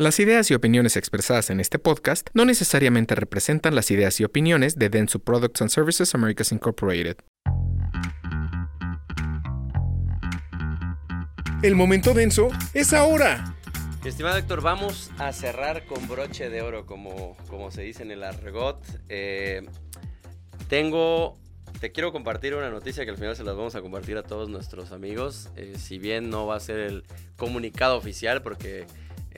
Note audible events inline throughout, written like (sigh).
Las ideas y opiniones expresadas en este podcast no necesariamente representan las ideas y opiniones de Denso Products and Services Americas Incorporated. El momento denso es ahora. Estimado Héctor, vamos a cerrar con broche de oro, como, como se dice en el argot. Eh, tengo, te quiero compartir una noticia que al final se las vamos a compartir a todos nuestros amigos. Eh, si bien no va a ser el comunicado oficial, porque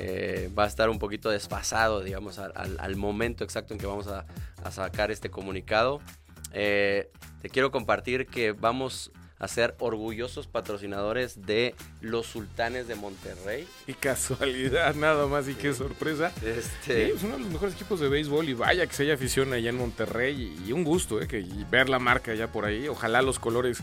eh, va a estar un poquito desfasado, digamos, al, momento exacto en que vamos a, sacar este comunicado. te quiero compartir que vamos a ser orgullosos patrocinadores de los Sultanes de Monterrey. Y casualidad, nada más y qué sorpresa. Este... Sí, es uno de los mejores equipos de béisbol y vaya que se haya afición allá en Monterrey y, un gusto, eh, que, y ver la marca allá por ahí. Ojalá los colores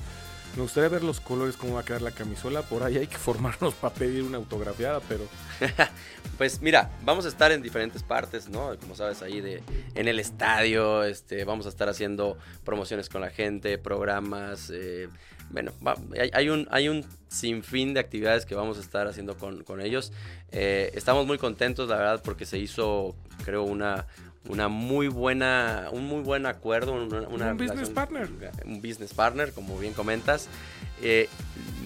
me gustaría ver los colores, cómo va a quedar la camisola. Por ahí hay que formarnos para pedir una autografiada, pero. (laughs) pues mira, vamos a estar en diferentes partes, ¿no? Como sabes, ahí de, en el estadio, este, vamos a estar haciendo promociones con la gente, programas. Eh, bueno, hay, un, hay un sinfín de actividades que vamos a estar haciendo con, con ellos. Eh, estamos muy contentos, la verdad, porque se hizo, creo, una, una muy buena, un muy buen acuerdo, una, un business partner. Un business partner, como bien comentas. Eh,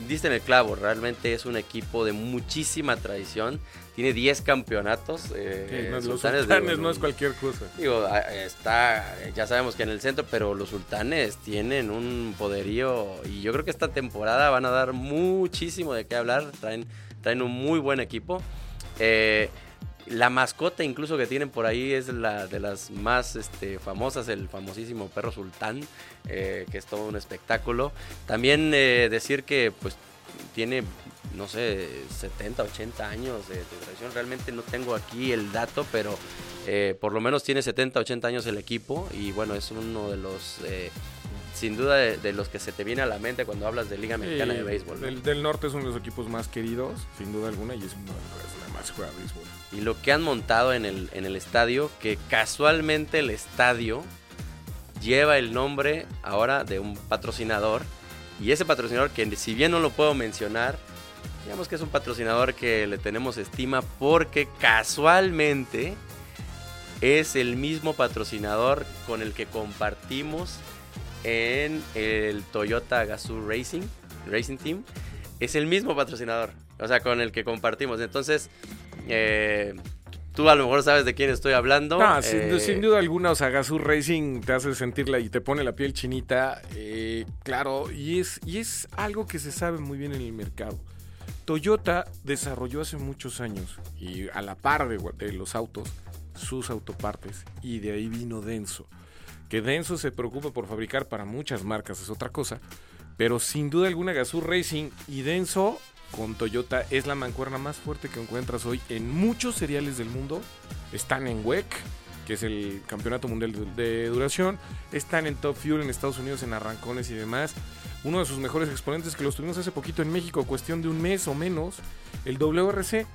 diste en el clavo, realmente es un equipo de muchísima tradición. Tiene 10 campeonatos. Eh, no, los sultanes no es cualquier cosa. Digo, está, ya sabemos que en el centro, pero los sultanes tienen un poderío y yo creo que esta temporada van a dar muchísimo de qué hablar. Traen, traen un muy buen equipo. Eh, la mascota incluso que tienen por ahí es la de las más este, famosas, el famosísimo perro sultán, eh, que es todo un espectáculo. También eh, decir que pues tiene, no sé, 70, 80 años de, tradición. Realmente no tengo aquí el dato, pero eh, por lo menos tiene 70, 80 años el equipo y bueno, es uno de los sin duda de, los que se te viene a la mente cuando hablas de Liga Mexicana de Béisbol. Del, norte es uno de los equipos más queridos, sin duda alguna, y es uno de los más juega béisbol. Y lo que han montado en el, en el estadio, que casualmente el estadio lleva el nombre ahora de un patrocinador. Y ese patrocinador, que si bien no lo puedo mencionar, digamos que es un patrocinador que le tenemos estima porque casualmente es el mismo patrocinador con el que compartimos en el Toyota Gazoo Racing, Racing Team. Es el mismo patrocinador, o sea, con el que compartimos. Entonces, eh, tú a lo mejor sabes de quién estoy hablando. sin, eh, duda alguna, o sea, Gazoo Racing te hace sentirla y te pone la piel chinita. Eh, claro, y es, y es algo que se sabe muy bien en el mercado. Toyota desarrolló hace muchos años, y a la par de, los autos, sus autopartes, y de ahí vino Denso. Que Denso se preocupa por fabricar para muchas marcas es otra cosa, pero sin duda alguna Gazoo Racing y Denso con Toyota es la mancuerna más fuerte que encuentras hoy en muchos seriales del mundo. Están en WEC, que es el campeonato mundial de duración. Están en Top Fuel en Estados Unidos, en arrancones y demás. Uno de sus mejores exponentes que los tuvimos hace poquito en México, cuestión de un mes o menos, el WRC.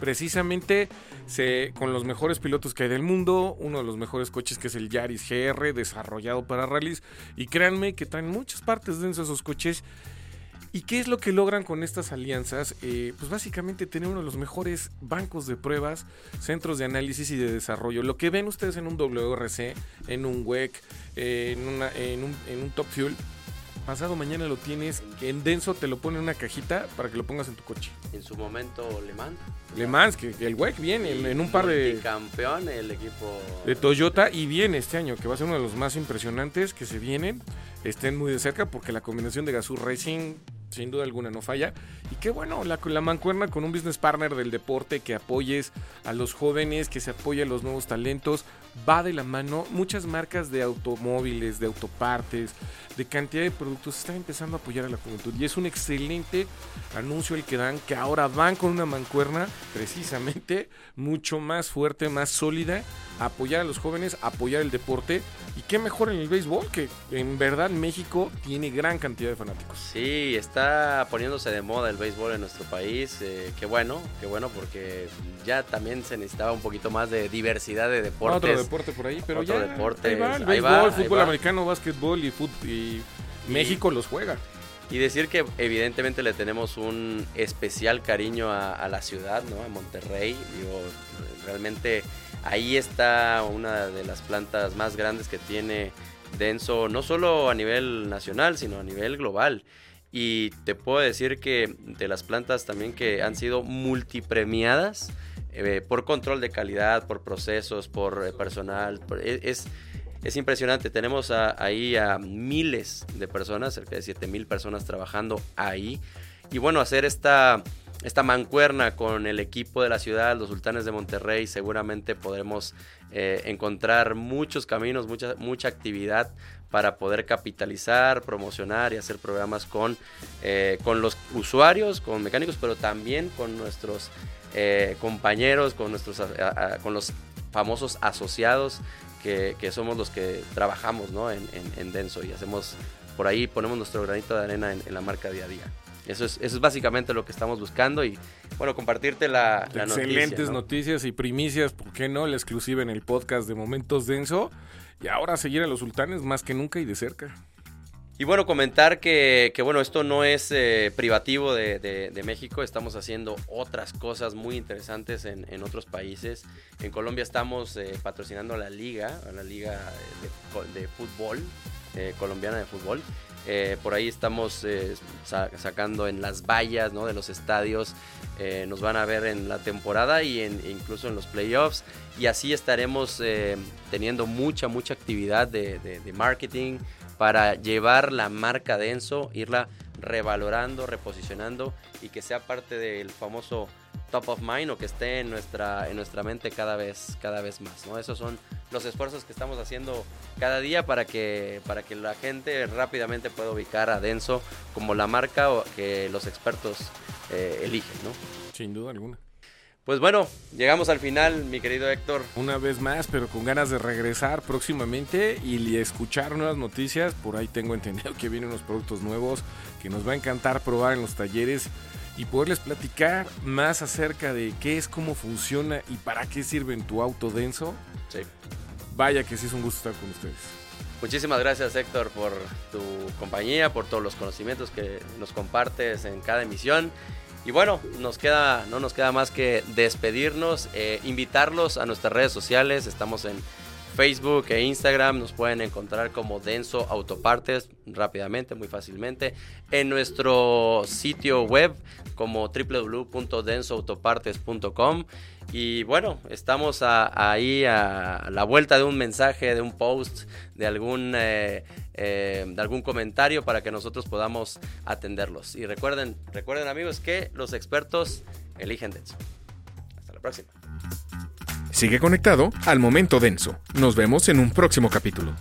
Precisamente se, con los mejores pilotos que hay del mundo, uno de los mejores coches que es el Yaris GR, desarrollado para rallies. Y créanme que traen muchas partes de esos coches. ¿Y qué es lo que logran con estas alianzas? Eh, pues básicamente tener uno de los mejores bancos de pruebas, centros de análisis y de desarrollo. Lo que ven ustedes en un WRC, en un WEC, eh, en, una, en, un, en un Top Fuel, pasado mañana lo tienes, que en denso te lo pone en una cajita para que lo pongas en tu coche. En su momento Le Mans. Le Mans, que, el WEC viene en, un par de... campeón el equipo... De Toyota y viene este año, que va a ser uno de los más impresionantes que se vienen. Estén muy de cerca porque la combinación de Gazoo Racing sin duda alguna no falla. Y qué bueno, la, la mancuerna con un business partner del deporte que apoyes a los jóvenes, que se apoye a los nuevos talentos, va de la mano. Muchas marcas de automóviles, de autopartes, de cantidad de productos están empezando a apoyar a la juventud. Y es un excelente anuncio el que dan, que ahora van con una mancuerna precisamente mucho más fuerte, más sólida, a apoyar a los jóvenes, apoyar el deporte. Y qué mejor en el béisbol, que en verdad México tiene gran cantidad de fanáticos. Sí, está poniéndose de moda el béisbol en nuestro país. Eh, qué bueno, qué bueno, porque ya también se necesitaba un poquito más de diversidad de deportes. Deporte por ahí, pero Otro ya. Deporte, el béisbol, fútbol americano, básquetbol y, y México los juega. Y decir que evidentemente le tenemos un especial cariño a, la ciudad, ¿no? A Monterrey. Digo, realmente ahí está una de las plantas más grandes que tiene Denso, no solo a nivel nacional, sino a nivel global. Y te puedo decir que de las plantas también que han sido multipremiadas eh, por control de calidad, por procesos, por eh, personal, e, es, es impresionante. Tenemos ahí a miles de personas, cerca de 7 mil personas trabajando ahí. Y bueno, hacer esta, esta mancuerna con el equipo de la ciudad, los sultanes de Monterrey, seguramente podremos eh, encontrar muchos caminos, mucha, mucha actividad para poder capitalizar, promocionar y hacer programas con, eh, con los usuarios, con mecánicos, pero también con nuestros eh, compañeros, con, nuestros, con los famosos asociados que, somos los que trabajamos ¿no? en, Denso y hacemos por ahí, ponemos nuestro granito de arena en, la marca día a día. Eso es, eso es básicamente lo que estamos buscando y bueno, compartirte la, la Excelentes noticias y primicias, ¿por qué no? La exclusiva en el podcast de Momentos Denso y ahora seguir a los sultanes más que nunca y de cerca. Y bueno, comentar que, bueno, esto no es eh, privativo de, México, estamos haciendo otras cosas muy interesantes en, otros países. En Colombia estamos eh, patrocinando la liga, la liga de, fútbol, eh, colombiana de fútbol. por ahí estamos sacando en las vallas de los estadios. nos van a ver en la temporada y en, incluso en los playoffs. Y así estaremos teniendo mucha, mucha actividad de marketing para llevar la marca Denso, irla revalorando, reposicionando y que sea parte del famoso top of mind o que esté en nuestra, en nuestra mente cada vez, cada vez más. ¿no? Esos son los esfuerzos que estamos haciendo cada día para que, para que la gente rápidamente pueda ubicar a Denso como la marca que los expertos eh, eligen. ¿no? Sin duda alguna. Pues bueno, llegamos al final, mi querido Héctor. Una vez más, pero con ganas de regresar próximamente y escuchar nuevas noticias. Por ahí tengo entendido que vienen unos productos nuevos que nos va a encantar probar en los talleres y poderles platicar más acerca de qué es, cómo funciona y para qué sirve en tu auto denso. Sí. Vaya que sí es un gusto estar con ustedes. Muchísimas gracias Héctor por tu compañía, por todos los conocimientos que nos compartes en cada emisión. Y bueno, nos queda, no nos queda más que despedirnos, eh, invitarlos a nuestras redes sociales. Estamos en Facebook e Instagram. Nos pueden encontrar como Denso Autopartes rápidamente, muy fácilmente. En nuestro sitio web como www.densoautopartes.com. Y bueno, estamos ahí a la vuelta de un mensaje, de un post, de algún, eh, eh, de algún comentario para que nosotros podamos atenderlos. Y recuerden, recuerden amigos que los expertos eligen Denso. Hasta la próxima. Sigue conectado al momento denso. Nos vemos en un próximo capítulo.